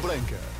Branca.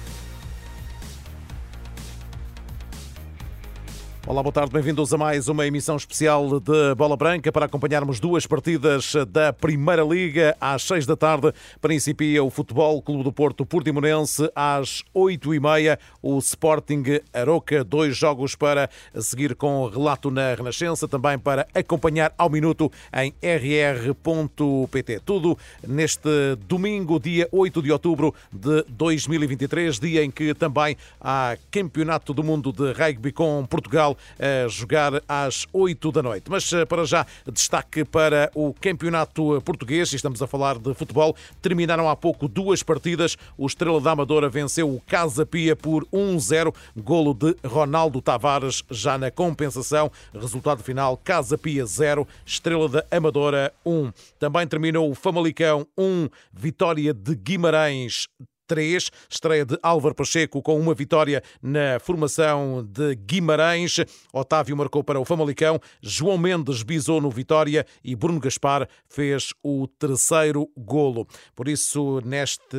Olá, boa tarde, bem-vindos a mais uma emissão especial de Bola Branca para acompanharmos duas partidas da Primeira Liga. Às seis da tarde principia o Futebol Clube do Porto Portimonense. Às oito e meia o Sporting Aroca. Dois jogos para seguir com relato na Renascença, também para acompanhar ao minuto em rr.pt. Tudo neste domingo, dia 8 de outubro de 2023, dia em que também há Campeonato do Mundo de Rugby com Portugal a jogar às 8 da noite. Mas eh, para já, destaque para o Campeonato Português, estamos a falar de futebol. Terminaram há pouco duas partidas. O Estrela da Amadora venceu o Casa Pia por 1-0, golo de Ronaldo Tavares já na compensação. Resultado final: Casa Pia 0, Estrela da Amadora 1. Também terminou o Famalicão 1, vitória de Guimarães 3. Estreia de Álvaro Pacheco com uma vitória na formação de Guimarães. Otávio marcou para o Famalicão. João Mendes bisou no Vitória e Bruno Gaspar fez o terceiro golo. Por isso, neste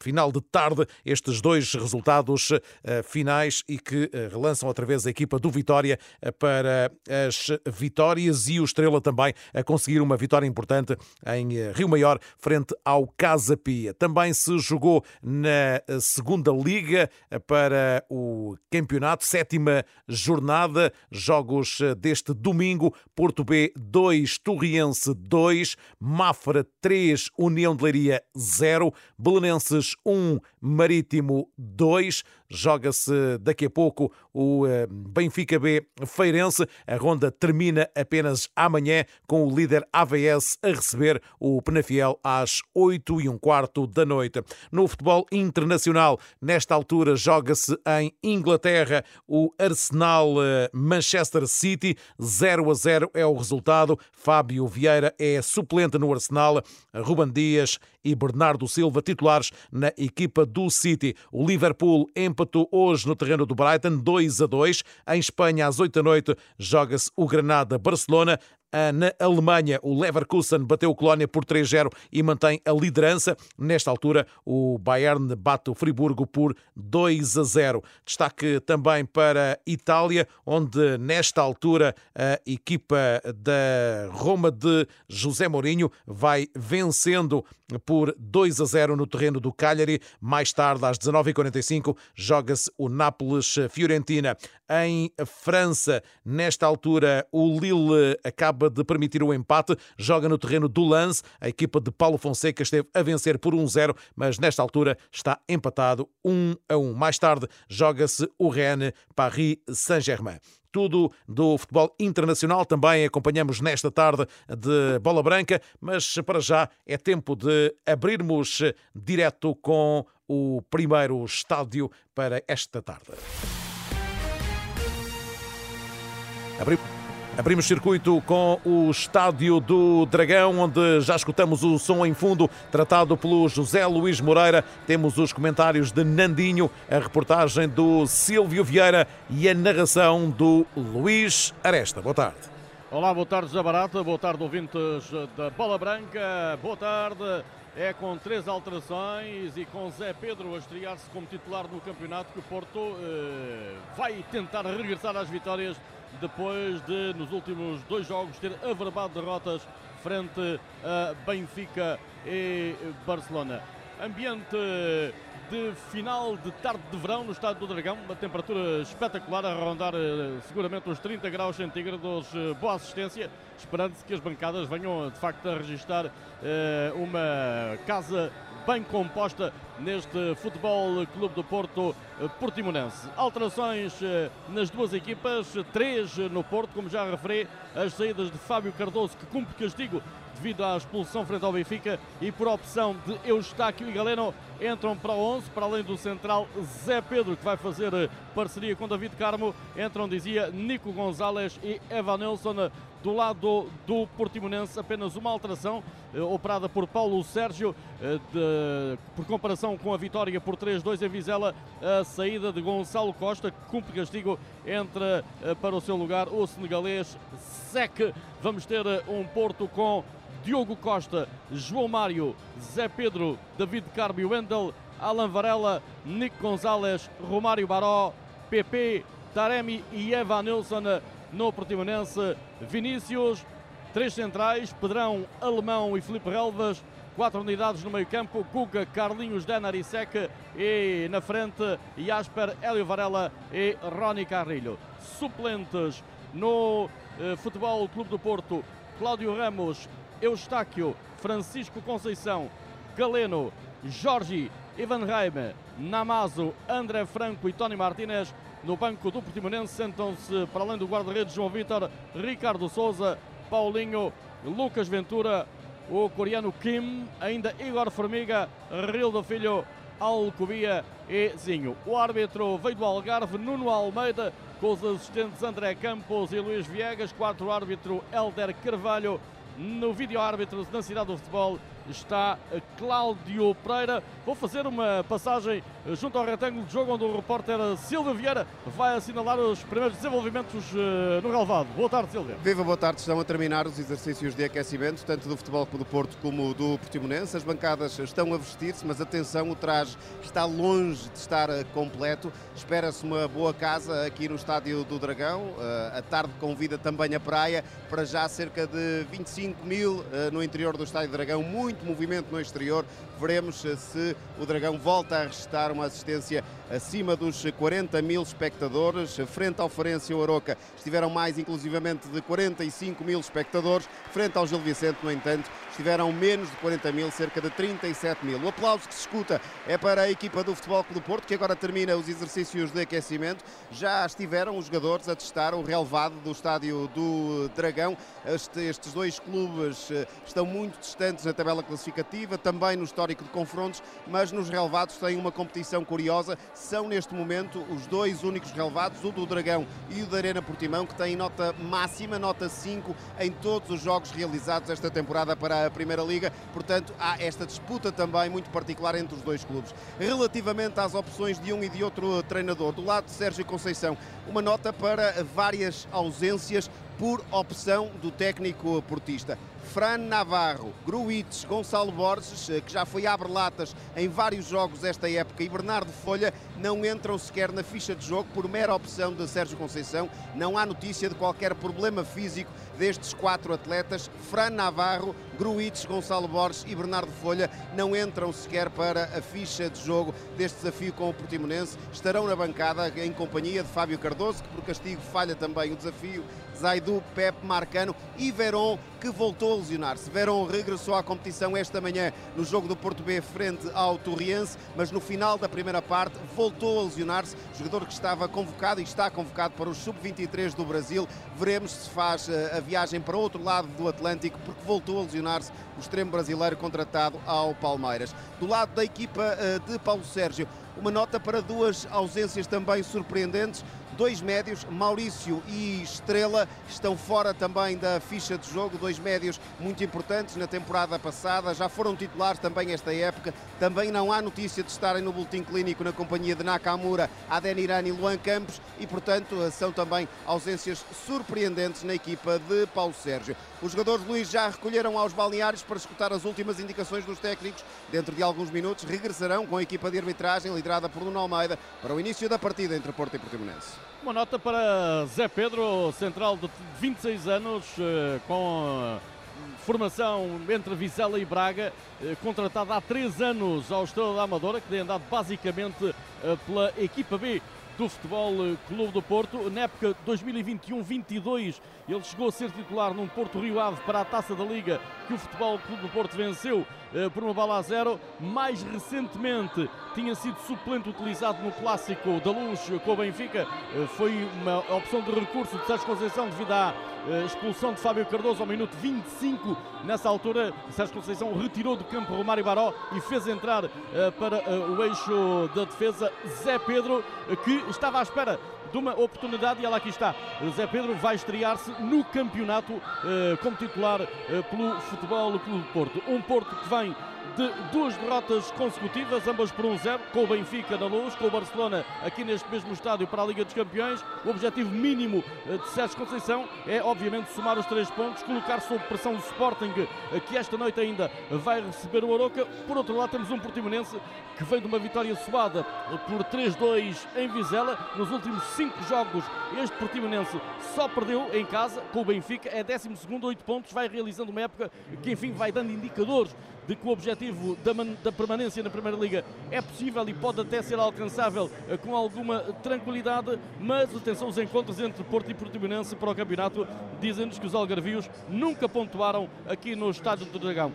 final de tarde, estes dois resultados uh, finais e que uh, relançam outra vez a equipa do Vitória uh, para as vitórias e o Estrela também a conseguir uma vitória importante em Rio Maior frente ao Casa Pia. Também se jogou na segunda liga para o campeonato, sétima jornada, jogos deste domingo, Porto B 2, Torriense 2, Mafra 3, União de Leiria 0, Belenenses 1, Marítimo 2, Joga-se daqui a pouco o eh, Benfica B Feirense. A ronda termina apenas amanhã com o líder AVS a receber o Penafiel às 8 e um quarto da noite. No futebol internacional, nesta altura joga-se em Inglaterra o Arsenal eh, Manchester City 0 a 0 é o resultado. Fábio Vieira é suplente no Arsenal. Ruban Dias e Bernardo Silva titulares na equipa do City. O Liverpool empatou hoje no terreno do Brighton 2 a 2. Em Espanha, às 8 da noite, joga-se o Granada-Barcelona. Ah, na Alemanha, o Leverkusen bateu o Colónia por 3-0 e mantém a liderança. Nesta altura, o Bayern bate o Friburgo por 2 a 0. Destaque também para Itália, onde nesta altura a equipa da Roma de José Mourinho vai vencendo por 2 a 0 no terreno do Cagliari. Mais tarde, às 19h45, joga-se o Nápoles-Fiorentina. Em França, nesta altura, o Lille acaba de permitir o empate, joga no terreno do Lance. A equipa de Paulo Fonseca esteve a vencer por 1-0, mas nesta altura está empatado 1 a 1. Mais tarde, joga-se o Rennes Paris Saint-Germain tudo do futebol internacional. Também acompanhamos nesta tarde de Bola Branca, mas para já é tempo de abrirmos direto com o primeiro estádio para esta tarde. Abrimos. Abrimos circuito com o Estádio do Dragão, onde já escutamos o som em fundo tratado pelo José Luís Moreira. Temos os comentários de Nandinho, a reportagem do Silvio Vieira e a narração do Luís Aresta. Boa tarde. Olá, boa tarde, Barata. Boa tarde, ouvintes da Bola Branca. Boa tarde. É com três alterações e com Zé Pedro a estrear-se como titular no campeonato que o Porto eh, vai tentar regressar às vitórias depois de, nos últimos dois jogos, ter averbado derrotas frente a Benfica e Barcelona. Ambiente de final de tarde de verão no estádio do Dragão, uma temperatura espetacular a rondar eh, seguramente os 30 graus centígrados, eh, boa assistência, esperando-se que as bancadas venham de facto a registrar eh, uma casa bem composta neste Futebol Clube do Porto eh, Portimonense. Alterações eh, nas duas equipas, três no Porto, como já referi, as saídas de Fábio Cardoso, que cumpre castigo devido à expulsão frente ao Benfica e por opção de Eustáquio e Galeno entram para o 11, para além do central Zé Pedro, que vai fazer eh, parceria com David Carmo, entram, dizia, Nico Gonzalez e Evanilson do lado do Portimonense, apenas uma alteração eh, operada por Paulo Sérgio, eh, de, por comparação com a vitória por 3-2 em Vizela, a saída de Gonçalo Costa, que cumpre castigo, entra eh, para o seu lugar o senegalês Sec. Vamos ter um Porto com Diogo Costa, João Mário, Zé Pedro, David Carmo e Wendel Alan Varela, Nico Gonzalez, Romário Baró, PP, Taremi e Eva Nilsson no Portimonense. Vinícius, três centrais, Pedrão, Alemão e Felipe Relvas. Quatro unidades no meio campo, Cuca, Carlinhos, Denarisek e na frente Jasper, Hélio Varela e Rony Carrilho. Suplentes no eh, Futebol Clube do Porto, Cláudio Ramos, Eustáquio, Francisco Conceição, Galeno, Jorge, Ivan Reime, Namazo, André Franco e Tony Martinez. No banco do Portimonense sentam-se, para além do guarda-redes João Vitor, Ricardo Souza, Paulinho, Lucas Ventura, o coreano Kim, ainda Igor Formiga, Rildo Filho, Alcubia e Zinho. O árbitro veio do Algarve, Nuno Almeida, com os assistentes André Campos e Luís Viegas, quarto árbitro Helder Carvalho, no vídeo árbitro na cidade do futebol está Cláudio Pereira. Vou fazer uma passagem junto ao retângulo de jogo onde o repórter Silvio Vieira vai assinalar os primeiros desenvolvimentos eh, no relevado. Boa tarde, Silvio. Viva, boa tarde. Estão a terminar os exercícios de aquecimento, tanto do Futebol do Porto como do Portimonense. As bancadas estão a vestir-se, mas atenção, o traje está longe de estar eh, completo. Espera-se uma boa casa aqui no Estádio do Dragão. Eh, a tarde convida também a praia. Para já cerca de 25 mil no interior do Estádio do Dragão. Muito movimento no exterior. Veremos se o Dragão volta a restar uma assistência acima dos 40 mil espectadores. Frente ao Farense e Aroca estiveram mais inclusivamente de 45 mil espectadores. Frente ao Gil Vicente, no entanto, estiveram menos de 40 mil, cerca de 37 mil. O aplauso que se escuta é para a equipa do Futebol Clube do Porto, que agora termina os exercícios de aquecimento. Já estiveram os jogadores a testar o relevado do estádio do Dragão. Este, estes dois clubes eh, estão muito distantes na tabela classificativa, também no histórico de confrontos, mas nos relevados têm uma competição curiosa. São neste momento os dois únicos relevados, o do Dragão e o da Arena Portimão, que têm nota máxima, nota 5, em todos os jogos realizados esta temporada para a Primeira Liga, portanto há esta disputa também muito particular entre os dois clubes. Relativamente às opções de um e de outro treinador, do lado de Sérgio Conceição, uma nota para várias ausências por opção do técnico portista. Fran Navarro, Gruites, Gonçalo Borges, eh, que já foi abre-latas em vários jogos esta época, e Bernardo Folha não entram sequer na ficha de jogo por mera opção de Sérgio Conceição. Não há notícia de qualquer problema físico destes quatro atletas. Fran Navarro, Gruites, Gonçalo Borges e Bernardo Folha não entram sequer para a ficha de jogo deste desafio com o Portimonense. Estarão na bancada em companhia de Fábio Cardoso, que por castigo falha também o desafio, Zaidu, Pepe Marcano e Veron, que voltou a lesionar-se. Verón regressou à competição esta manhã no jogo do Porto B frente ao Torriense, mas no final da primeira parte voltou a lesionar-se. Jogador que estava convocado e está convocado para o Sub-23 do Brasil. Veremos se faz eh, a viagem para outro lado do Atlântico, porque voltou a lesionar-se o extremo brasileiro contratado ao Palmeiras. Do lado da equipa eh, de Paulo Sérgio, uma nota para duas ausências também surpreendentes. Dois médios, Maurício e Estrela, estão fora também da ficha de jogo. Dois médios muito importantes na temporada passada, já foram titulares também esta época. Também não há notícia de estarem no boletim clínico na companhia de Nakamura, Adenirani e Luan Campos e, portanto, são também ausências surpreendentes na equipa de Paulo Sérgio. Os jogadores Luís já recolheram aos balneários para escutar as últimas indicações dos técnicos. Dentro de alguns minutos regressarão com a equipa de arbitragem liderada por Nuno Almeida para o início da partida entre Porto e Portimonense. Uma nota para Zé Pedro, central de 26 anos, eh, com formação entre Vizela e Braga, eh, contratado há três anos ao Estrela da Amadora, que tem andado basicamente eh, pela equipa B do Futebol Clube do Porto. Na época 2021-22, ele chegou a ser titular num Porto Rio Ave para a Taça da Liga, que o Futebol Clube do Porto venceu por uma bala a zero. Mais recentemente, tinha sido suplente utilizado no clássico da Luz com o Benfica. Eh, foi uma opção de recurso de Sérgio Conceição devido à eh, expulsão de Fábio Cardoso ao minuto 25. Nessa altura, Sérgio Conceição retirou do campo Romário Baró e fez entrar para o eixo da defesa Zé Pedro, que estava à espera uma oportunidade e ela aqui está. Zé Pedro vai estrear-se no campeonato eh, como titular eh, pelo Futebol Clube Porto. Um Porto que vem de duas derrotas consecutivas, ambas por 1-0, com o Benfica na luz, com o Barcelona aqui neste mesmo estádio para a Liga dos Campeões. O objetivo mínimo eh, de Sérgio Conceição é, obviamente, somar os três pontos, colocar sob pressão o Sporting, eh, que esta noite ainda vai receber o Aroca. Por outro lado, temos um Portimonense que vem de uma vitória suada eh, por 3-2 em Vizela. Nos últimos cinco jogos, este Portimonense só perdeu em casa com o Benfica, é 12 8 pontos, vai realizando uma época que, enfim, vai dando indicadores de que o objetivo da, da, permanência na Primeira Liga é possível e pode até ser alcançável eh, com alguma tranquilidade, mas atenção, os encontros entre Porto e Portimonense para o campeonato dizem-nos que os algarvios nunca pontuaram aqui no Estádio do Dragão.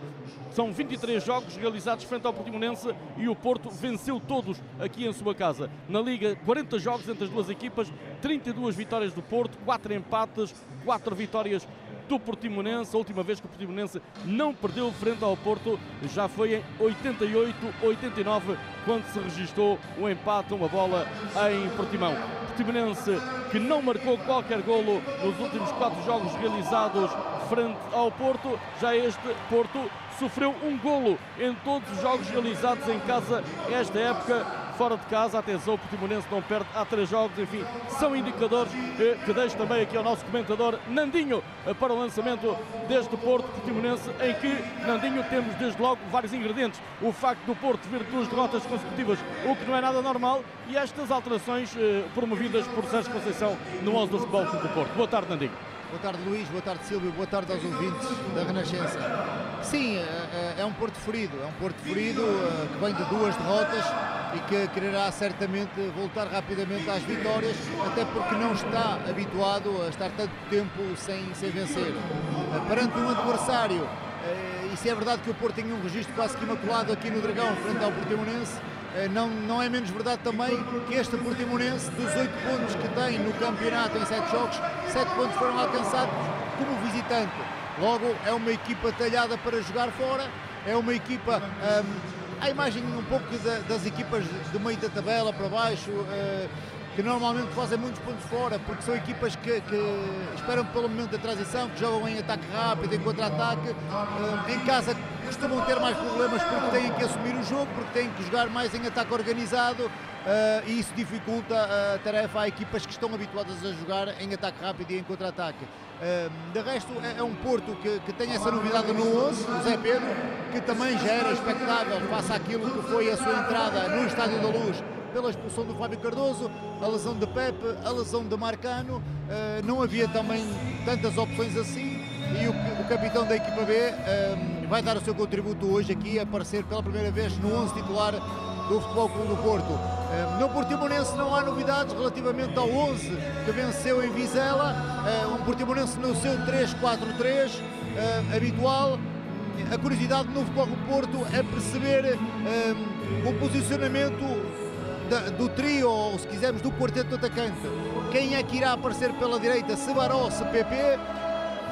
São 23 jogos realizados frente ao Portimonense e o Porto venceu todos aqui em sua casa. Na Liga, 40 jogos entre as duas equipas, 32 vitórias do Porto, 4 empates, 4 vitórias do Portimonense. A última vez que o Portimonense não perdeu frente ao Porto já foi em 88-89, quando se registrou o um empate, uma bola em Portimão. Portimonense que não marcou qualquer golo nos últimos quatro jogos realizados frente ao Porto. Já este Porto sofreu um golo em todos os jogos realizados em casa esta época fora de casa. Atenção, o Portimonense não perde há três jogos. Enfim, são indicadores que, que deixo também aqui ao nosso comentador Nandinho eh, para o lançamento deste Porto Portimonense, em que, Nandinho, temos desde logo vários ingredientes. O facto do Porto vir duas derrotas consecutivas, o que não é nada normal, e estas alterações eh, promovidas por Sérgio Conceição no 11 do Futebol do Porto. Boa tarde, Nandinho. Boa tarde, Luís. Boa tarde, Silvio. Boa tarde aos ouvintes da Renascença. Sim, é, é um Porto ferido. É um Porto ferido eh, que vem de duas derrotas e que quererá certamente voltar rapidamente às vitórias, até porque não está habituado a estar tanto tempo sem, sem vencer. Eh, perante um adversário, eh, e se é verdade que o Porto tem um registro quase que imaculado aqui no Dragão, frente ao Portimonense, não, não é menos verdade também que este Portimonense, dos 8 pontos que tem no campeonato em 7 jogos, 7 pontos foram alcançados como visitante. Logo, é uma equipa talhada para jogar fora, é uma equipa. Um, a imagem um pouco das equipas do meio da tabela para baixo, uh, que normalmente fazem muitos pontos fora, porque são equipas que, que, esperam pelo momento da transição, que jogam em ataque rápido, em contra-ataque. Uh, em casa costumam ter mais problemas porque têm que assumir o jogo, porque têm que jogar mais em ataque organizado. Uh, e isso dificulta a tarefa a equipas que estão habituadas a jogar em ataque rápido e em contra-ataque. De resto, é, é um Porto que, que, tem essa novidade no 11, o Zé Pedro, que também já era expectável face àquilo que foi a sua entrada no Estádio da Luz pela expulsão do Fábio Cardoso, a lesão de Pepe, a lesão de Marcano, uh, não havia também tantas opções assim e o, o capitão da equipa B vai dar o seu contributo hoje aqui, a aparecer pela primeira vez no 11 titular do Futebol Clube do Porto. Uh, no Portimonense não há novidades relativamente ao 11 que venceu em Vizela, um Portimonense no seu 3-4-3 habitual, a curiosidade no Futebol do Porto é perceber o posicionamento do trio, ou se quisermos, do quarteto atacante. Quem é que irá aparecer pela direita, se Baró, se PP,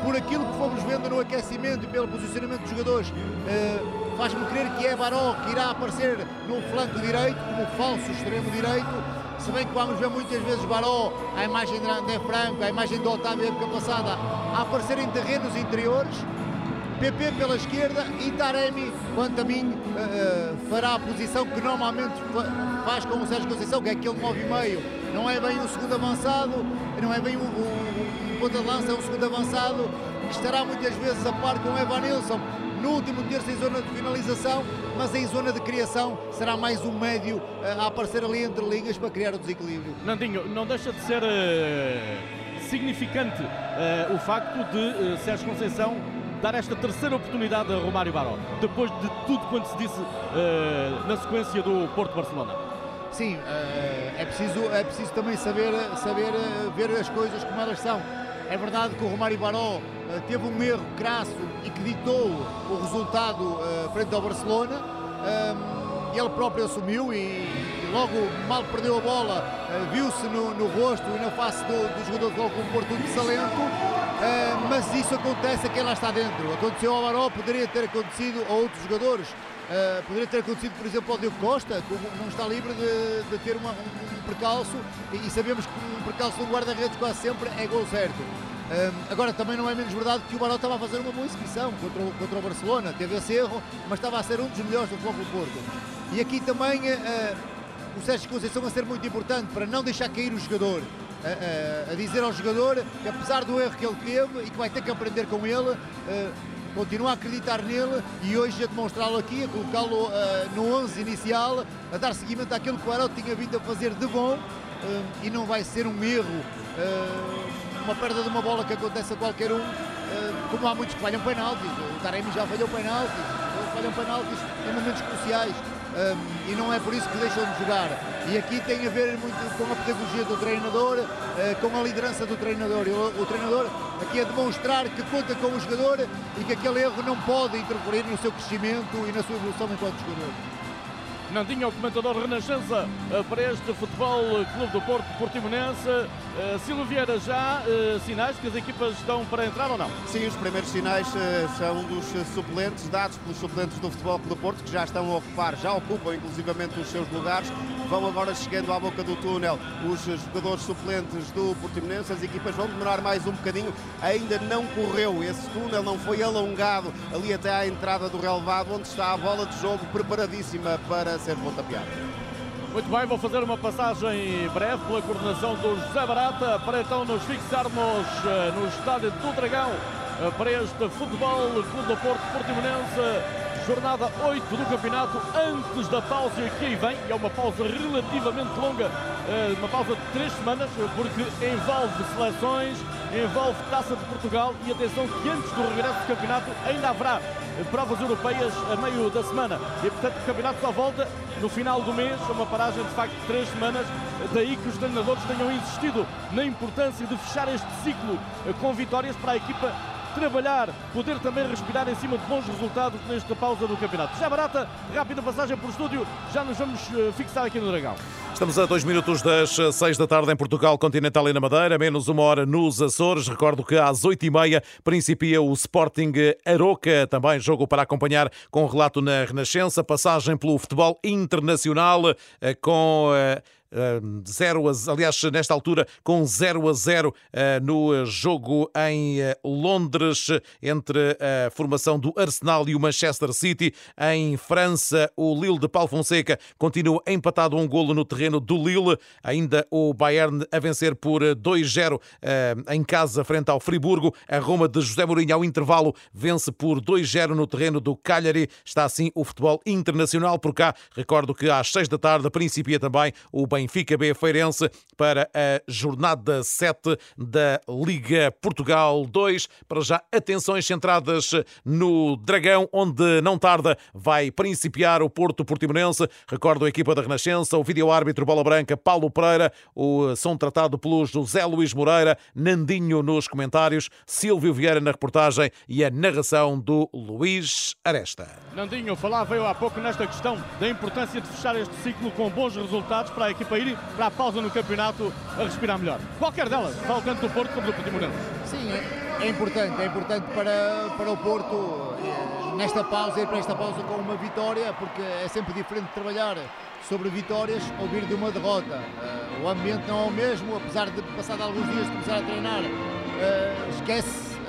por aquilo que fomos vendo no aquecimento e pelo posicionamento dos jogadores, faz-me crer que é Baró que irá aparecer no flanco direito, como falso extremo direito, se bem que vamos ver muitas vezes Baró, a imagem de André Franco, a imagem do Otávio época passada, a aparecer em terrenos interiores, PP pela esquerda e Taremi, quanto a mim, uh, fará a posição que normalmente faz com o Sérgio Conceição, que é aquele 9,5. Não é bem um segundo avançado, não é bem um, um, um ponta de lança, é um segundo avançado. Que estará muitas vezes a par com o Evanilson no último terço em zona de finalização, mas em zona de criação será mais um médio uh, a aparecer ali entre linhas para criar o desequilíbrio. Nandinho, não deixa de ser uh, significante uh, o facto de Sérgio Conceição dar esta terceira oportunidade a Romário Baró, depois de tudo quanto se disse na sequência do Porto-Barcelona? Sim, é, preciso, é preciso também saber, saber ver as coisas como elas são. É verdade que o Romário Baró teve um erro crasso e que ditou o resultado frente ao Barcelona. Um, ele próprio assumiu e, logo mal perdeu a bola, viu-se no, no, rosto e na face do, do jogador de com o Porto de Salento mas isso acontece a quem lá está dentro. Aconteceu ao Baró, poderia ter acontecido a outros jogadores. Uh, poderia ter acontecido, por exemplo, ao Diogo Costa, que não está livre de, de ter uma, um, um, percalço, e, e, sabemos que um percalço no guarda-redes quase sempre é gol certo. agora também não é menos verdade que o Baró estava a fazer uma boa exibição contra o, contra o Barcelona, teve esse erro, mas estava a ser um dos melhores do Futebol do Porto. E aqui também uh, o Sérgio Conceição a ser muito importante para não deixar cair o jogador. A, a, dizer ao jogador que apesar do erro que ele teve e que vai ter que aprender com ele, uh, continua a acreditar nele e hoje a demonstrá-lo aqui, a colocá-lo uh, no 11 inicial, a dar seguimento àquilo que o Arauto tinha vindo a fazer de bom uh, e não vai ser um erro, uma perda de uma bola que acontece a qualquer um, como há muitos que falham penaltis, o Taremi já falhou penaltis, eles falham penaltis em momentos cruciais um, e não é por isso que deixam de jogar. E aqui tem a ver muito com a pedagogia do treinador, uh, com a liderança do treinador. O, o, treinador aqui a demonstrar que conta com o jogador e que aquele erro não pode interferir no seu crescimento e na sua evolução enquanto jogador. Nandinho, o comentador Renascença eh, para este Futebol Clube do Porto Portimonense. Uh, Silvio Vieira, já uh, sinais que as equipas estão para entrar ou não? Sim, os primeiros sinais uh, são dos suplentes, dados pelos suplentes do Futebol Clube Porto, que já estão a ocupar, já ocupam inclusivamente os seus lugares. Vão agora chegando à boca do túnel os jogadores suplentes do Portimonense. As equipas vão demorar mais um bocadinho. Ainda não correu esse túnel, não foi alongado ali até à entrada do relevado, onde está a bola de jogo preparadíssima para ser pontapeada. Muito bem, vou fazer uma passagem breve pela coordenação do José Barata para então nos fixarmos eh, no estádio do Dragão eh, para este Futebol Clube do Porto Portimonense, jornada 8 do campeonato, antes da pausa que aí vem, é uma pausa relativamente longa, eh, uma pausa de 3 semanas, porque envolve seleções, envolve Taça de Portugal e atenção que antes do regresso do campeonato ainda haverá provas europeias a meio da semana. E portanto o campeonato só volta no final do mês, uma paragem de facto de três semanas. Daí que os treinadores tenham insistido na importância de fechar este ciclo com vitórias para a equipa trabalhar, poder também respirar em cima de bons resultados nesta pausa do campeonato. Já barata, rápida passagem por estúdio, já nos vamos eh, fixar aqui no Dragão. Estamos a dois minutos das seis da tarde em Portugal Continental e na Madeira, menos uma hora nos Açores. Recordo que às oito e meia principia o Sporting Aroca, também jogo para acompanhar com relato na Renascença, passagem pelo futebol internacional eh, com eh, 0 a, aliás, nesta altura, com 0 a 0 eh, no jogo em eh, Londres entre a formação do Arsenal e o Manchester City. Em França, o Lille de Paulo Fonseca continua empatado um golo no terreno do Lille. Ainda o Bayern a vencer por 2-0 eh, em casa frente ao Friburgo. A Roma de José Mourinho ao intervalo vence por 2-0 no terreno do Cagliari. Está assim o futebol internacional por cá. Recordo que às 6 da tarde principia também o Bayern Benfica B Feirense para a jornada 7 da Liga Portugal 2. Para já, atenções centradas no Dragão, onde não tarda vai principiar o Porto Portimonense. Recordo a equipa da Renascença, o vídeo-árbitro Bola Branca, Paulo Pereira, o som tratado pelo José Luís Moreira, Nandinho nos comentários, Silvio Vieira na reportagem e a narração do Luís Aresta. Nandinho falava eu há pouco nesta questão da importância de fechar este ciclo com bons resultados para a equipa ir para a pausa no campeonato a respirar melhor. Qualquer delas, fala tanto do Porto como do Portimonense. Sim, é, é, importante, é importante para, para o Porto eh, nesta pausa, ir para esta pausa com uma vitória, porque é sempre diferente trabalhar sobre vitórias ou vir de uma derrota. Uh, o ambiente não é o mesmo, apesar de passar alguns dias de começar a treinar, uh, esquece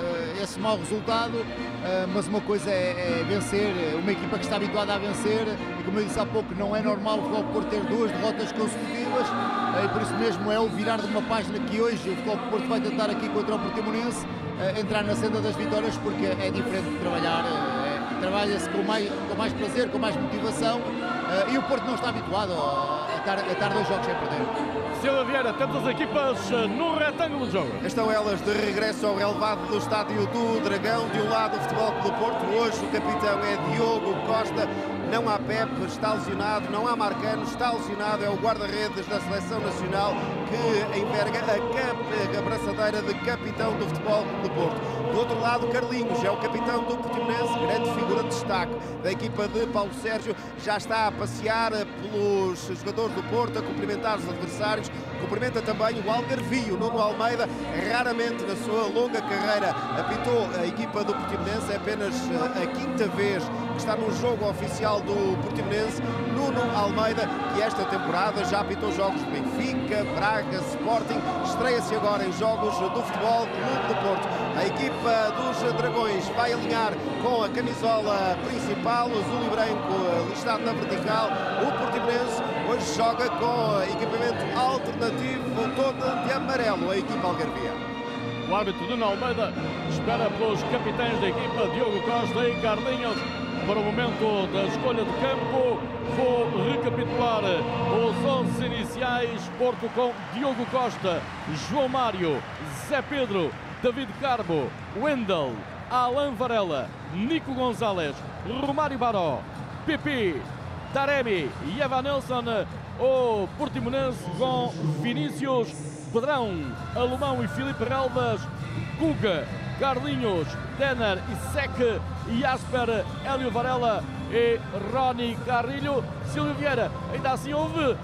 esse mau resultado, uh, mas uma coisa é, é, vencer, uma equipa que está habituada a vencer, e como eu disse há pouco, não é normal o Futebol Porto ter duas derrotas consecutivas, e por isso mesmo é o virar de uma página que hoje o Futebol Porto vai tentar aqui contra o Portimonense, entrar na senda das vitórias, porque é diferente de trabalhar, trabalha-se com mais, com mais prazer, com mais motivação, e o Porto não está habituado a estar, a estar dois jogos sem perder. Silva Vieira, temos as equipas no retângulo de jogo. Estão elas de regresso ao relevado do estádio do Dragão. De um lado, o Futebol do Porto. Hoje, o capitão é Diogo Costa. Não há Pepe, está lesionado. Não há Marcano, está lesionado. É o guarda-redes da Seleção Nacional que enverga a, a braçadeira de capitão do Futebol do Porto. Do outro lado, Carlinhos é o capitão do Portimonense, grande figura de destaque da equipa de Paulo Sérgio. Já está a passear pelos jogadores do Porto, a cumprimentar os adversários. Cumprimenta também o Algarvio, Nuno Almeida. Raramente na sua longa carreira apitou a equipa do Portimonense. É apenas eh, a quinta vez que está no jogo oficial do Portimonense. Nuno Almeida, que esta temporada já apitou jogos de Benfica, Braga, Sporting, estreia-se agora em jogos do Futebol Clube do Porto. A equipa dos Dragões vai alinhar com a camisola principal, azul e branco, listado na vertical. O Portimonense hoje joga com equipamento alternativo, todo de amarelo, a equipa algarvia. O árbitro Nuno Almeida espera pelos capitães da equipa, Diogo Costa e Carlinhos, para o momento da escolha de campo. Vou recapitular os 11 iniciais. Porto com Diogo Costa, João Mário, Zé Pedro, David Carbo, Wendel, Alan Varela, Nico Gonzalez, Romário Baró, Pepe, Taremi e Evanilson. O Portimonense com Vinícius, Pedrão, Alemão e Filipe Relvas, Guga, Carlinhos, Denner e Sec, Jasper, Hélio Varela e Rony Carrilho. Silvio Vieira, ainda assim houve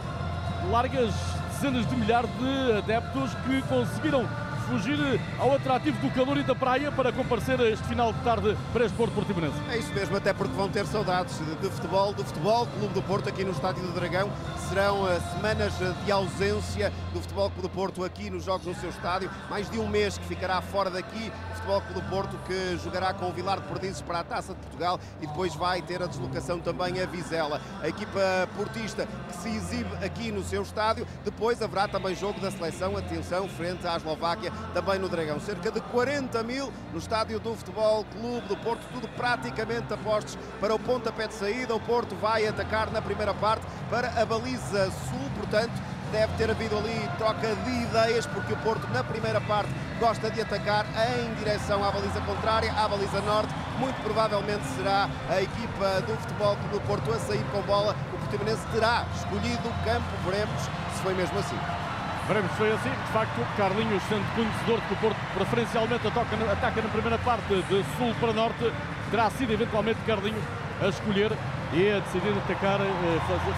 largas dezenas de milhares de adeptos que conseguiram fugir ao atrativo do calor e da praia para comparecer este final de tarde para este Porto Portimonense. É isso mesmo, até porque vão ter saudades de futebol, do futebol Clube do Porto aqui no Estádio do Dragão. Serão uh, semanas de ausência do Futebol Clube do Porto aqui nos jogos no seu estádio. Mais de um mês que ficará fora daqui. O Futebol Clube do Porto que jogará com o Vilar de Perdizes para a Taça de Portugal e depois vai ter a deslocação também a Vizela. A equipa portista que se exibe aqui no seu estádio. Depois haverá também jogo da seleção, atenção, frente à Eslováquia também no Dragão. Cerca de 40 mil no estádio do Futebol Clube do Porto, tudo praticamente apostos para o pontapé de saída. O Porto vai atacar na primeira parte para a baliza sul, portanto, deve ter havido ali troca de ideias, porque o Porto na primeira parte gosta de atacar em direção à baliza contrária, à baliza norte. Muito provavelmente será a equipa do Futebol Clube do Porto a sair com bola. O Portimonense terá escolhido o campo, veremos se foi mesmo assim. Veremos foi assim. De facto, Carlinhos, sendo conhecedor de que o Porto preferencialmente ataca, ataca na primeira parte de sul para norte, terá sido eventualmente Carlinhos a escolher e a decidir atacar,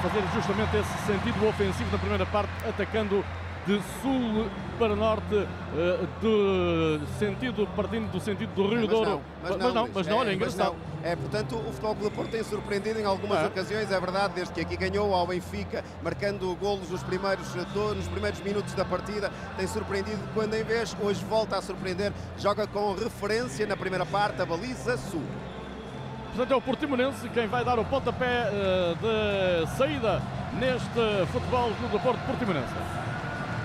fazer justamente esse sentido ofensivo na primeira parte, atacando de sul para norte, de sentido, partindo do sentido do Rio mas Douro. Não, mas, mas não, mas não, olha, é, é engraçado. É, portanto, o Futebol Clube do Porto tem surpreendido em algumas é. ocasiões, é verdade, desde que aqui ganhou ao Benfica, marcando golos nos primeiros, nos primeiros minutos da partida, tem surpreendido quando em vez, hoje volta a surpreender, joga com referência na primeira parte, a baliza sul. Portanto, é o Portimonense quem vai dar o pontapé uh, de saída neste Futebol Clube do Porto Portimonense.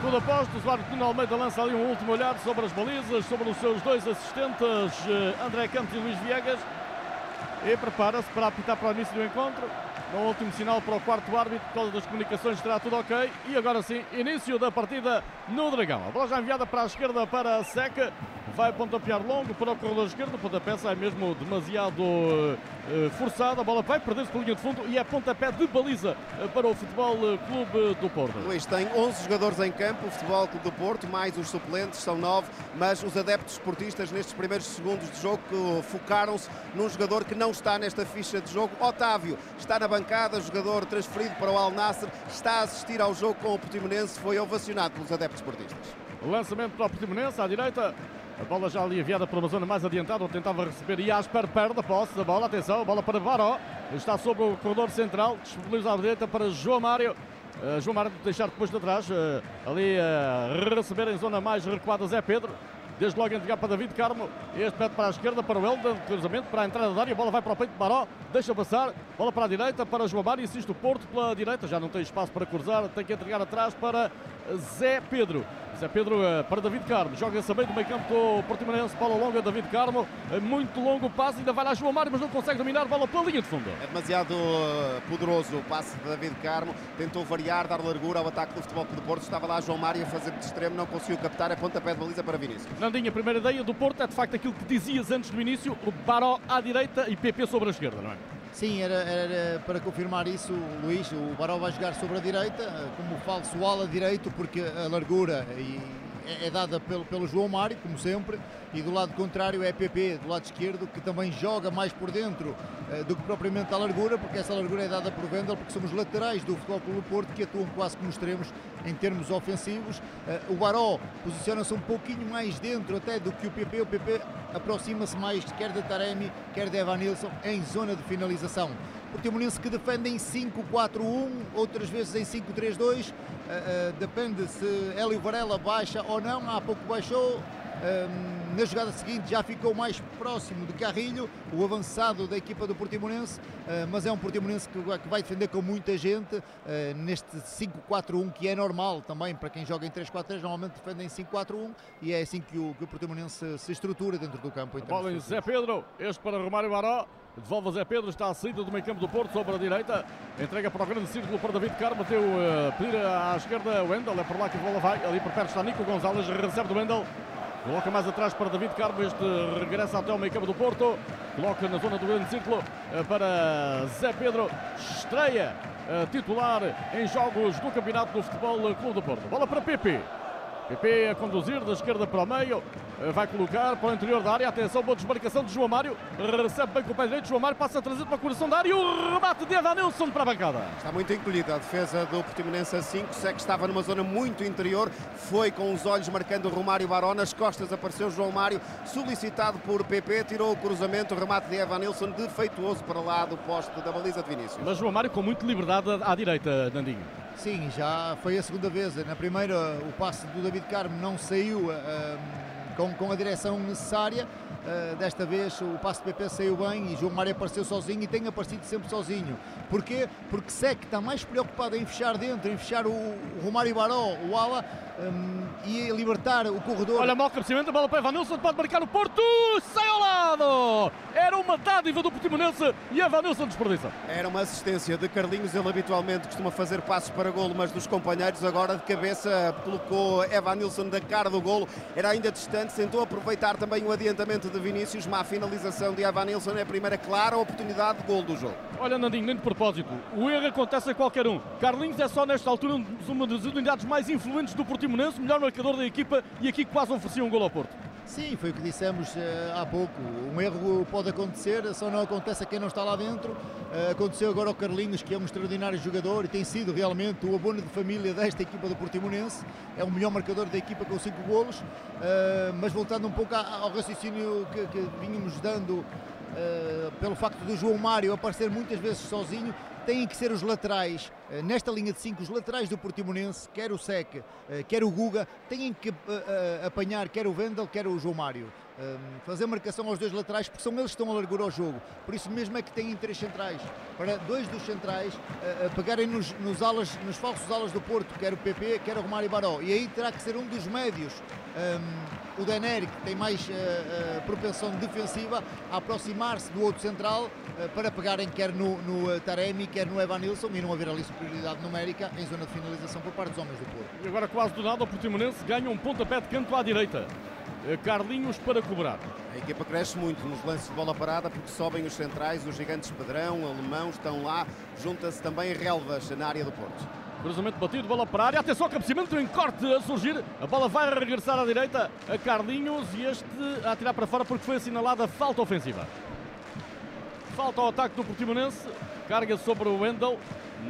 Tudo aposto, o árbitro Nuno Almeida lança ali um último olhar sobre as balizas, sobre os seus dois assistentes, André Campos e Luís Viegas. E prepara-se para apitar para o início do encontro. Um último sinal para o quarto árbitro, por causa das comunicações estará tudo ok. E agora sim, início da partida no Dragão. A bola já enviada para a esquerda para Seca. Vai pontapear longo para o corredor esquerdo. O pontapé sai mesmo demasiado uh, forçado. A bola vai perder-se pela linha de fundo e é pontapé de baliza uh, para o Futebol Clube do Porto. Luís, tem 11 jogadores em campo. O Futebol Clube do Porto, mais os suplentes, são 9. Mas os adeptos esportistas, nestes primeiros segundos de jogo, focaram-se num jogador que não está nesta ficha de jogo. Otávio está na bancada, jogador transferido para o Al Nasser, está a assistir ao jogo com o Portimonense, foi ovacionado pelos adeptos esportistas. Lançamento para o Portimonense, à direita, a bola já ali enviada para uma zona mais adiantada, onde tentava receber Jasper, perde a posse da bola, atenção, bola para Baró, está sobre o corredor central, disponibiliza à direita para João Mário, Uh, João Mário deixar depois de trás, uh, ali uh, receber em zona mais recuada Zé Pedro. Desde logo entregar para David Carmo. Este pede para a esquerda, para o Elden. Cruzamento para a entrada da área. A bola vai para o peito de Baró. Deixa passar. Bola para a direita para João Mário. Insiste o Porto pela direita. Já não tem espaço para cruzar. Tem que entregar atrás para Zé Pedro. Zé Pedro para David Carmo. Joga-se meio do meio campo do Portimonense. Bola longa, David Carmo. Muito longo o passe. Ainda vai lá João Mário, mas não consegue dominar. Bola pela linha de fundo. É demasiado poderoso o passe de David Carmo. Tentou variar, dar largura ao ataque do Futebol Clube do Porto. Estava lá João Mário a fazer de extremo. Não conseguiu captar. É pontapé de baliza para Vinícius. Nandinha, a primeira ideia do Porto é de facto aquilo que dizias antes do início. O Baró à direita e PP sobre a esquerda, não é? Sim, era, era, para confirmar isso, Luís, o Baró vai jogar sobre a direita, como falso ala direito, porque a largura e é, dada pelo, pelo João Mário, como sempre, e do lado contrário é PP, do lado esquerdo, que também joga mais por dentro uh, do que propriamente a largura, porque essa largura é dada por Vendel, porque somos laterais do Futebol Clube Porto, que atuam quase como extremos em termos ofensivos. Uh, o Baró posiciona-se um pouquinho mais dentro até do que o PP, o PP aproxima-se mais quer de Taremi, quer de Evanilson, em zona de finalização. Portimonense que defende em 5-4-1, outras vezes em 5-3-2, uh, uh, depende se Hélio Varela baixa ou não, há pouco baixou, na jogada seguinte já ficou mais próximo de Carrilho, o avançado da equipa do Portimonense, ah, mas é um Portimonense que vai defender com muita gente ah, neste 5-4-1 que é normal também para quem joga em 3-4-3, normalmente defende em 5-4-1 e é assim que o, que o Portimonense se estrutura dentro do campo. Bola em Zé Pedro, este para Romário Baró. Devolve Zé Pedro, está a saída do meio campo do Porto, sobre a direita. Entrega para o grande círculo para David Carmo. Bateu uh, pedir à esquerda Wendel. É por lá que a bola vai. Ali por perto está Nico Gonzalez. Recebe do Wendel. Coloca mais atrás para David Carmo. Este regressa até o meio campo do Porto. Coloca na zona do grande círculo eh, para Zé Pedro. Estreia eh, titular em jogos do Campeonato do Futebol Clube do Porto. Bola para Pepe. PP a conduzir da esquerda para o meio, eh, vai colocar para o interior da área. Atenção, boa desmarcação de João Mário. Recebe bem com o pé direito. João Mário passa a trazer para o coração da área e o remate de Evanilson para a bancada. Está muito encolhida a defesa do Portimonense a 5. Sé que estava numa zona muito interior. Foi com os olhos marcando o Romário Baró. Nas costas apareceu João Mário, solicitado por PP. Tirou o cruzamento. O remate de Evanilson defeituoso para lá do poste da baliza de Vinícius. Mas João Mário com muita liberdade à direita, Nandinho. Sim, já foi a segunda vez. Na primeira, o passe do David Carmo não saiu uh, com, com a direção necessária. Uh, desta vez o passe do PP saiu bem e João Mário apareceu sozinho e tem aparecido sempre sozinho. Porquê? Porque Sec está mais preocupado em fechar dentro, em fechar o, o Romário Baró, o Ala, um, e libertar o corredor. Olha, mal cabeceamento, a bola para Evanilson, pode marcar o Porto, sai ao lado! Era uma dádiva do Portimonense e Evanilson desperdiça. Era uma assistência de Carlinhos, ele habitualmente costuma fazer passos para golo, mas dos companheiros agora de cabeça colocou Evanilson da cara do golo, era ainda distante, tentou aproveitar também o adiantamento de Vinícius, má finalização de Evanilson, é a primeira clara oportunidade de golo do jogo. Olha, Nandinho, nem de propósito, o erro acontece a qualquer um. Carlinhos é só nesta altura uma das unidades mais influentes do Portimonense, melhor marcador da equipa e aqui quase oferecia um gol ao Porto. Sim, foi o que dissemos uh, há pouco. Um erro pode acontecer, só não acontece a quem não está lá dentro. Uh, aconteceu agora ao Carlinhos, que é um extraordinário jogador e tem sido realmente o abono de família desta equipa do Portimonense. É o melhor marcador da equipa com 5 golos. Uh, mas voltando um pouco ao raciocínio que, que vínhamos dando pelo facto do João Mário aparecer muitas vezes sozinho, têm que ser os laterais, eh, nesta linha de 5, os laterais do Portimonense, quer o Sec, eh, quer o Guga, têm que eh, apanhar quer o Vendel, quer o João Mário. Fazer marcação aos dois laterais, porque são eles que estão a largar ao jogo. Por isso mesmo é que têm três centrais. Para dois dos centrais pegarem nos, nos, alas, nos falsos alas do Porto, quer o PP, quer o Romário Baró. E aí terá que ser um dos médios um, o Deneri, que tem mais uh, uh, propensão defensiva, a aproximar-se do outro central uh, para pegarem quer no, no Taremi, quer no Evanilson e não haver ali superioridade numérica em zona de finalização por parte dos homens do Porto. E agora quase do nada o Portimonense ganha um pontapé de canto à direita. Carlinhos para cobrar. A equipa cresce muito nos lances de bola parada porque sobem os centrais, os gigantes Pedrão, Alemão estão lá, junta-se também relvas na área do Porto. Cruzamento batido, bola para a área. Atenção, cabeceamento em corte a surgir. A bola vai regressar à direita a Carlinhos e este a atirar para fora porque foi assinalada falta ofensiva. Falta ao ataque do Portimonense. Carga sobre o Wendel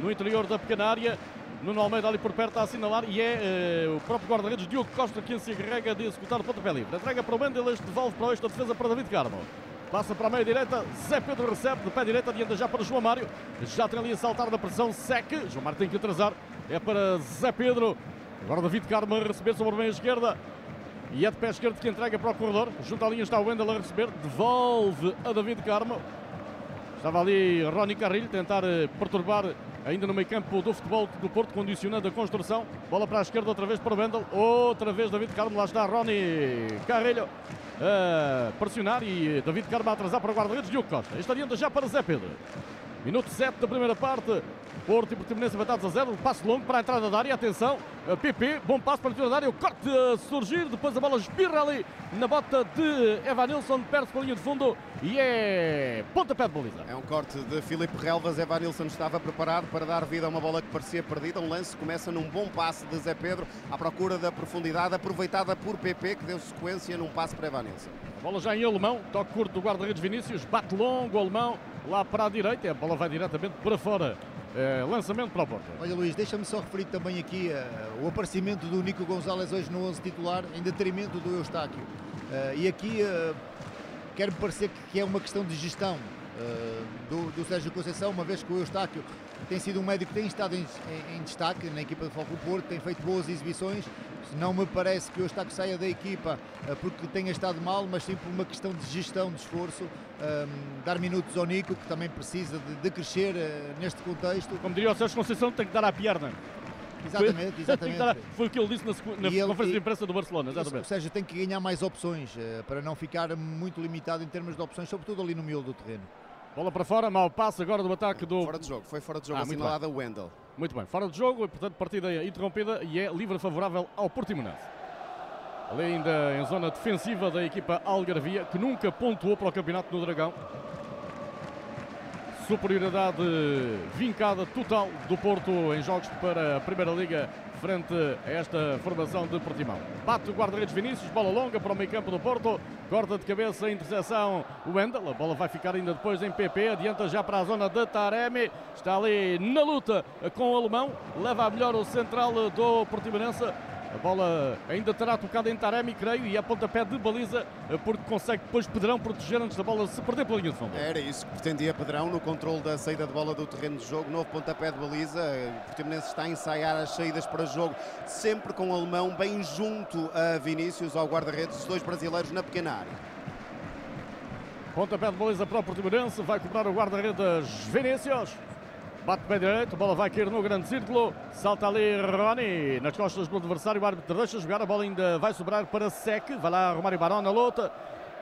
no interior da pequena área. Nuno Almeida ali por perto a assinalar e é uh, o próprio guarda-redes Diogo Costa quem se encarrega de executar o pontapé livre. Entrega para o Wendel, este devolve para o eixo defesa para David Carmo. Passa para a meia direita, Zé Pedro recebe de pé direita, adianta já para João Mário. Já tem ali a saltar da pressão, Seque. João Mário tem que atrasar. É para Zé Pedro. Agora David Carmo a receber sobre a meia esquerda. E é de pé esquerdo que entrega para o corredor. Junto à linha está o Wendel a receber. Devolve a David Carmo. Estava ali Rony Carrilho tentar eh, perturbar ainda no meio campo do futebol do Porto, condicionando a construção. Bola para a esquerda outra vez para o Wendel. Outra vez David Carmo. Lá está Rony Carrilho a pressionar e David Carmo a atrasar para o guarda-redes Diogo Costa. Este já para Zé Pedro. Minuto 7 da primeira parte. Porto e Portimonense empatados a zero. Passo longo para a entrada da área. Atenção. PP. Bom passo para a entrada da área. O corte a surgir. Depois a bola espirra ali na bota de Evanilson. Perde com a linha de fundo. E é pontapé de baliza. É um corte de Filipe Relvas. Evanilson estava preparado para dar vida a uma bola que parecia perdida. Um lance começa num bom passe de Zé Pedro à procura da profundidade. Aproveitada por PP que deu sequência num passe para Evanilson. Bola já em alemão. Toque curto do guarda-redes Vinícius. Bate longo alemão lá para a direita. A bola vai diretamente para fora. É, lançamento para a porta. Olha Luís, deixa-me só referir também aqui uh, o aparecimento do Nico Gonzalez hoje no 11 titular em detrimento do Eustáquio. Uh, e aqui quero-me parecer que é uma questão de gestão. do, do Sérgio Conceição, uma vez que o Eustáquio tem sido um médico que tem estado em, em, em destaque na equipa de Foco Porto, tem feito boas exibições. Não me parece que o Eustáquio saia da equipa porque tenha estado mal, mas sim por uma questão de gestão de esforço, um, dar minutos ao Nico, que também precisa de, de crescer uh, neste contexto. Como diria o Sérgio Conceição, tem que dar à perna. Exatamente, exatamente. Foi o que ele disse na, na ele, conferência de imprensa do Barcelona. Exatamente. Ou seja, tem que ganhar mais opções uh, para não ficar muito limitado em termos de opções, sobretudo ali no miolo do terreno. Bola para fora, mau passo agora do ataque do. Fora de jogo, foi fora de jogo, ah, assinalada Wendel. Muito bem, fora de jogo e portanto partida interrompida e é livre favorável ao Portimonense. Ali ainda em zona defensiva da equipa Algarvia, que nunca pontuou para o campeonato no Dragão. Superioridade vincada total do Porto em jogos para a Primeira Liga frente a esta formação de Portimão. Bate o guarda-redes Vinícius, bola longa para o meio campo do Porto, corta de cabeça a interseção Wendel, a bola vai ficar ainda depois em PP, adianta já para a zona de Taremi, está ali na luta com o alemão, leva a melhor o central do Portimonense, a bola ainda terá tocado em Taremi, creio, e a pontapé de baliza, porque consegue depois Pedrão proteger antes da bola se perder pela linha de fundo. Era isso que pretendia Pedrão no controle da saída de bola do terreno de jogo. Novo pontapé de baliza. O Portimonense está a ensaiar as saídas para jogo, sempre com o alemão bem junto a Vinícius, ao guarda-redes, os dois brasileiros na pequena área. Pontapé de baliza para o Portimonense, vai cobrar o guarda-redes Vinícius. Bate bem direito, a bola vai cair no grande círculo. Salta ali Roni nas costas do adversário. O árbitro deixa jogar, a bola ainda vai sobrar para Sec. Vai lá Romário Barão na luta.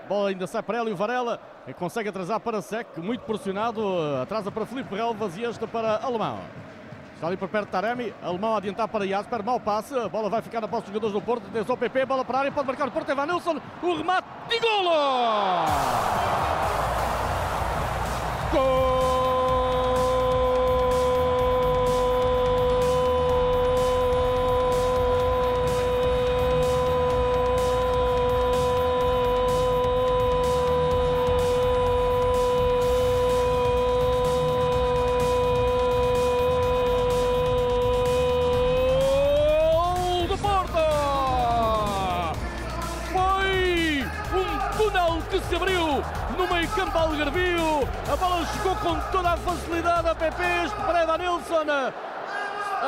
A bola ainda sai para Hélio Varela e consegue atrasar para Sec, muito pressionado. Atrasa para Felipe Relvas e esta para Alemão. Está ali por perto Taremi, Alemão a adiantar para Jasper, mal passe, a bola vai ficar na posse dos jogadores do Porto, tem o PP, bola para a área, pode marcar o Porto, Evan Nilsson, o remate de golo! Gol!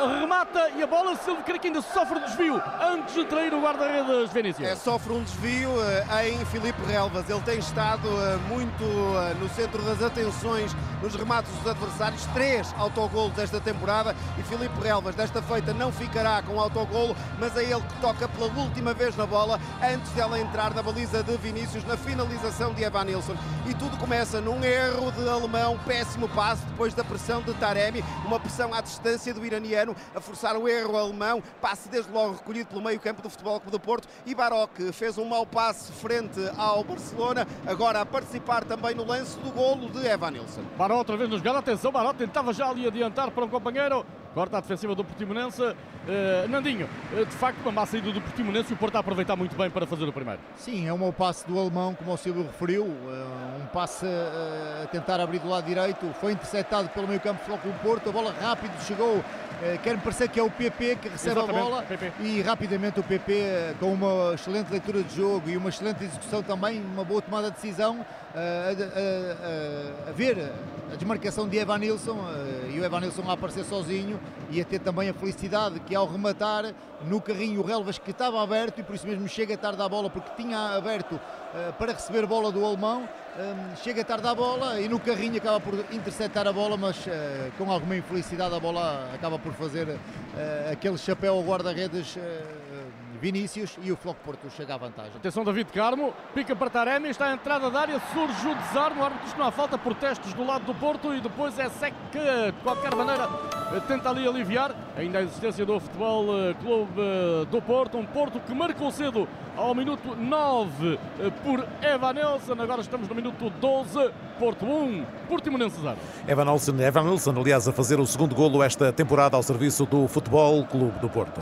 Remata e a bola, Silvio que ainda sofre desvio antes de trair o guarda-redes Vinícius. É, sofre um desvio uh, em Filipe Relvas. Ele tem estado uh, muito uh, no centro das atenções nos remates dos adversários. Três autogolos esta temporada e Filipe Relvas, desta feita, não ficará com autogolo, mas é ele que toca pela última vez na bola antes dela entrar na baliza de Vinícius na finalização de Evan Nilsson. E tudo começa num erro de alemão, péssimo passe depois da pressão de Taremi, uma pressão à distância do iraniano a forçar o erro alemão, passe desde logo recolhido pelo meio campo do Futebol Clube do Porto e Baroque fez um mau passe frente ao Barcelona, agora a participar também no lance do golo de Evan Nilsson. Baró outra vez nos jogada, atenção, Baró tentava já ali adiantar para um companheiro, corta a defensiva do Portimonense, uh, Nandinho, uh, de facto uma má saída do Portimonense e o Porto a aproveitar muito bem para fazer o primeiro. Sim, é um mau passe do alemão, como o Silvio referiu, uh, um passe a tentar abrir do lado direito, foi interceptado pelo meio campo do Porto, a bola rápido chegou eh, quer-me parecer que é o PP que recebe Exatamente, a bola e rapidamente o PP, eh, com uma excelente leitura de jogo e uma excelente execução também, uma boa tomada de decisão, eh, a, a, a, a ver a desmarcação de Evan Nilsson e o Evan Nilsson a aparecer sozinho e a ter também a felicidade que ao rematar no carrinho o Relvas que estava aberto e por isso mesmo chega tarde à bola porque tinha aberto para receber a bola do alemão um, chega tarde à bola e no carrinho acaba por interceptar a bola, mas uh, com alguma infelicidade a bola acaba por fazer uh, aquele chapéu ao guarda-redes uh, Vinícius e o Floco Porto chega à vantagem. Atenção David Carmo, pica para Taremi, está à entrada da área, surge o desarme, o árbitro diz que não há falta, protestos do lado do Porto e depois é Sec que de qualquer maneira tenta ali aliviar ainda a existência do Futebol Clube do Porto, um Porto que marcou cedo ao minuto 9 por Evan Nelson, agora estamos no minuto 12, Porto 1, Portimonense 0. Evan Nelson, Evan Nelson, aliás, a fazer o segundo golo esta temporada ao serviço do Futebol Clube do Porto.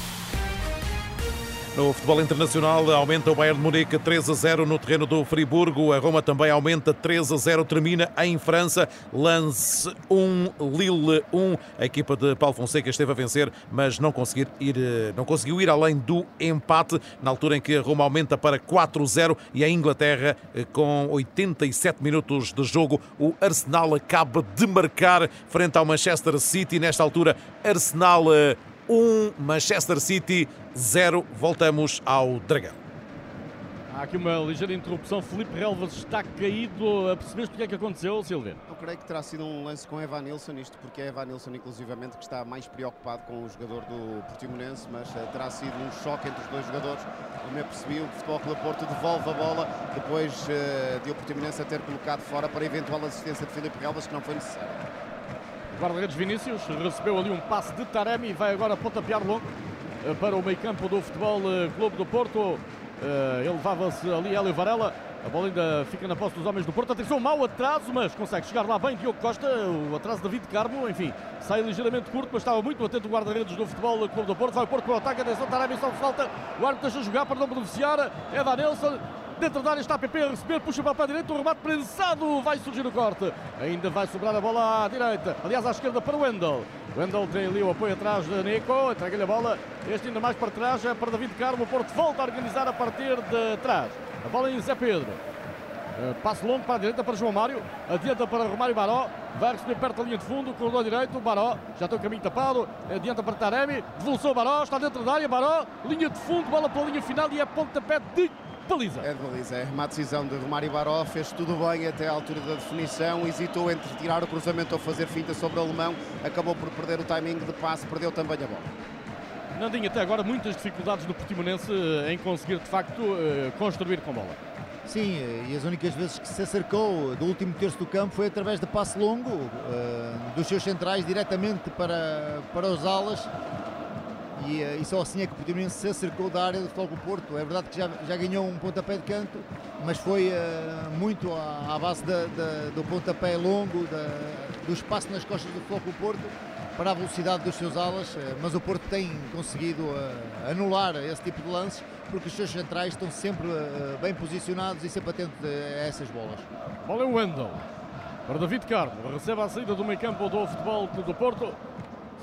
No futebol internacional, aumenta o Bayern de Munique 3 a 0 no terreno do Friburgo. A Roma também aumenta 3 a 0, termina em França. Lance 1, Lille 1. A equipa de Paulo Fonseca esteve a vencer, mas não, conseguir ir, eh, não conseguiu ir além do empate, na altura em que a Roma aumenta para 4 a 0 e a Inglaterra, eh, com 87 minutos de jogo, o Arsenal acaba de marcar frente ao Manchester City. Nesta altura, Arsenal 1, eh, Manchester City 0. Voltamos ao Dragão. Há aqui uma ligeira interrupção. Felipe Relvas está caído. Percebeste o que é que aconteceu, Silvia? Eu creio que terá sido um lance com Evan Nilsson, isto porque é Evan Nilsson, inclusivamente, que está mais preocupado com o jogador do Portimonense, mas uh, terá sido um choque entre os dois jogadores. Como eu percebi, o Futebol Clube Porto devolve a bola depois uh, de o Portimonense a ter colocado fora para a eventual assistência de Felipe Relvas, que não foi necessária. Guarda-redes Vinícius recebeu ali um passe de Taremi e vai agora pontapear longo uh, para o meio campo do Futebol Clube do Porto. Uh, ele levava-se ali Hélio Varela. A bola ainda fica na posse dos homens do Porto. Atenção, mau atraso, mas consegue chegar lá bem Diogo Costa. O atraso de David Carmo, enfim, sai ligeiramente curto, mas estava muito atento o guarda-redes do futebol Clube do Porto. Vai o Porto para o ataque. Atenção, Taremi só falta. O árbitro deixa jogar para não beneficiar. É da Nelson. Dentro da área está PP a receber, puxa para a direita, o remate prensado, vai surgir o corte. Ainda vai sobrar a bola à direita, aliás à esquerda para o Wendel. Wendel tem ali o apoio atrás de Nico, entrega-lhe a bola, este ainda mais para trás, é para David Carmo, o Porto volta a organizar a partir de trás. A bola em Zé Pedro. Eh, passo longo para a direita para João Mário, adianta para Romário Baró, vai receber perto da linha de fundo, corredor direito, Baró, já tem o caminho tapado, adianta para Taremi, devolução Baró, está dentro da área, Baró, linha de fundo, bola para a linha final e é pontapé de baliza. É de baliza, é uma decisão de Romário Baró, fez tudo bem até à altura da definição, hesitou entre tirar o cruzamento ou fazer finta sobre o alemão, acabou por perder o timing de passe, perdeu também a bola. Nandinho, até agora muitas dificuldades do Portimonense eh, em conseguir de facto eh, construir com bola. Sim, eh, e as únicas vezes que se acercou do último terço do campo foi através de passe longo dos seus centrais diretamente para, para os alas e, eh, e, só assim é que o Portimonense se acercou da área do Futebol Porto. É verdade que já, já ganhou um pontapé de canto, mas foi uh, muito à, à base da, da, do pontapé longo, da, do espaço nas costas do Futebol Porto para a velocidade dos seus alas, uh, mas o Porto tem conseguido uh, anular esse tipo de lances porque os seus centrais estão sempre bem posicionados e sempre atentos a essas bolas. Bola é o Wendel para David Carmo, recebe a saída do meio campo do Futebol do Porto.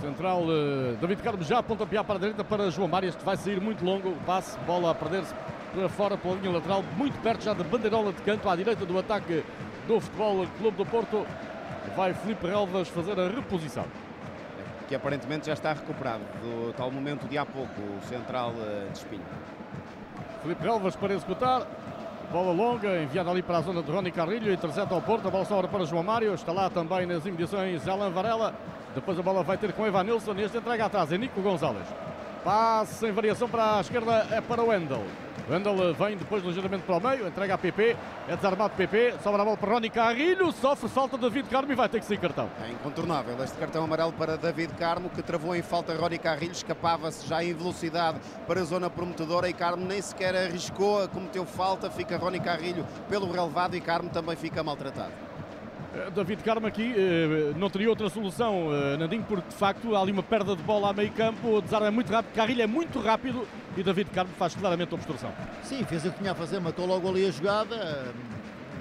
Central uh, David Carmo já pontapear para a direita para João Mário. Este vai sair muito longo. Passe, bola a perder-se para fora pela linha lateral, muito perto já da bandeirola de canto à direita do ataque do Futebol Clube do Porto. Vai Felipe Relvas fazer a reposição. Que aparentemente já está recuperado do tal momento de há pouco, o central uh, de Espinho. Felipe Relvas para executar. Bola longa, enviada ali para a zona de Rony Carrilho, intercepta ao Porto, a bola sobra para João Mário, está lá também nas imediações Alan Varela, depois a bola vai ter com Evanilson, este entrega atrás, é Nico Gonzalez. Passe em variação para a esquerda, é para Wendel. Wendel vem depois ligeiramente para o meio, entrega a PP, é desarmado PP, sobra a bola para Rony Carrilho, sofre falta de David Carmo e vai ter que sair cartão. É incontornável este cartão amarelo para David Carmo, que travou em falta Rony Carrilho, escapava-se já em velocidade para a zona prometedora e Carmo nem sequer arriscou, cometeu falta, fica Rony Carrilho pelo relevado e Carmo também fica maltratado. Eh, David Carmo aqui eh, não teria outra solução, eh, Nandinho, porque de facto há ali uma perda de bola a meio campo, o desarme é muito rápido, Carrilho é muito rápido e David Carmo faz claramente a obstrução. Sim, fez o que tinha a fazer, matou logo ali a jogada,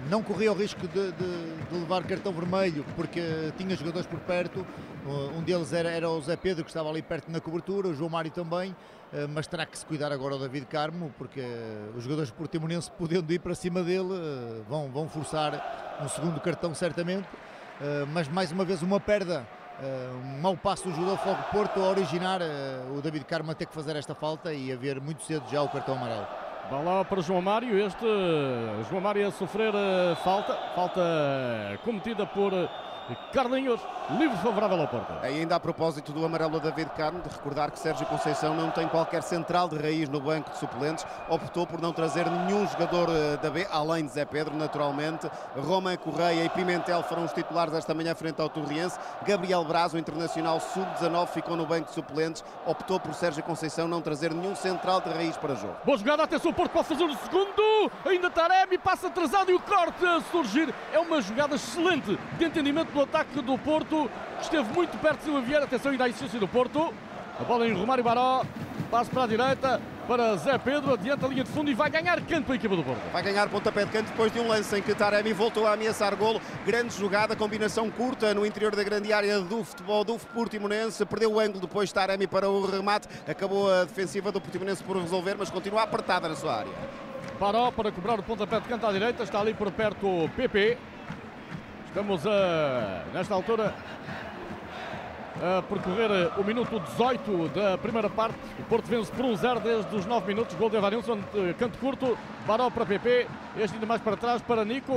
não corria o risco de, de, de, levar cartão vermelho porque tinha jogadores por perto. Um deles era, era o Zé Pedro, que estava ali perto na cobertura, o João Mário também. Mas terá que se cuidar agora o David Carmo, porque os jogadores portimonenses, podendo ir para cima dele, vão, vão forçar um segundo cartão, certamente. Mas mais uma vez, uma perda um mau passo do jogador Fogo Porto a originar o David Carmo a ter que fazer esta falta e a ver muito cedo já o cartão amarelo. Bola para João Mário, este João Mário a sofrer eh, falta, falta cometida por Carlinhos, livre favorável ao Porto. Ainda a propósito do amarelo David Carmo, de recordar que Sérgio Conceição não tem qualquer central de raiz no banco de suplentes, optou por não trazer nenhum jogador eh, da B, além de Zé Pedro, naturalmente. Roma Correia e Pimentel foram os titulares esta manhã frente ao Torriense. Gabriel Braz, o internacional sub-19, ficou no banco de suplentes, optou por Sérgio Conceição não trazer nenhum central de raiz para jogo. Boa jogada, atenção, Porto pode fazer o segundo, ainda Taremi passa atrasado e o corte a surgir. É uma jogada excelente de entendimento do ataque do Porto, esteve muito perto de Silva Vieira. Atenção ainda à existência do Porto. A bola em Romário Baró, passo para a direita, para Zé Pedro, adianta a linha de fundo e vai ganhar canto a equipa do Porto. Vai ganhar pontapé de canto depois de um lance em que Taremi voltou a ameaçar golo. Grande jogada, combinação curta no interior da grande área do futebol do Portimonense. Perdeu o ângulo depois Taremi para o remate. Acabou a defensiva do Portimonense por resolver, mas continua apertada na sua área. Paró para cobrar o pontapé de canto à direita, está ali por perto o PP. Estamos a, nesta altura a percorrer o minuto 18 da primeira parte. O Porto vence por 1-0 desde os 9 minutos. Gol de Evanilson, canto curto, Baró para PP. Este ainda mais para trás para Nico.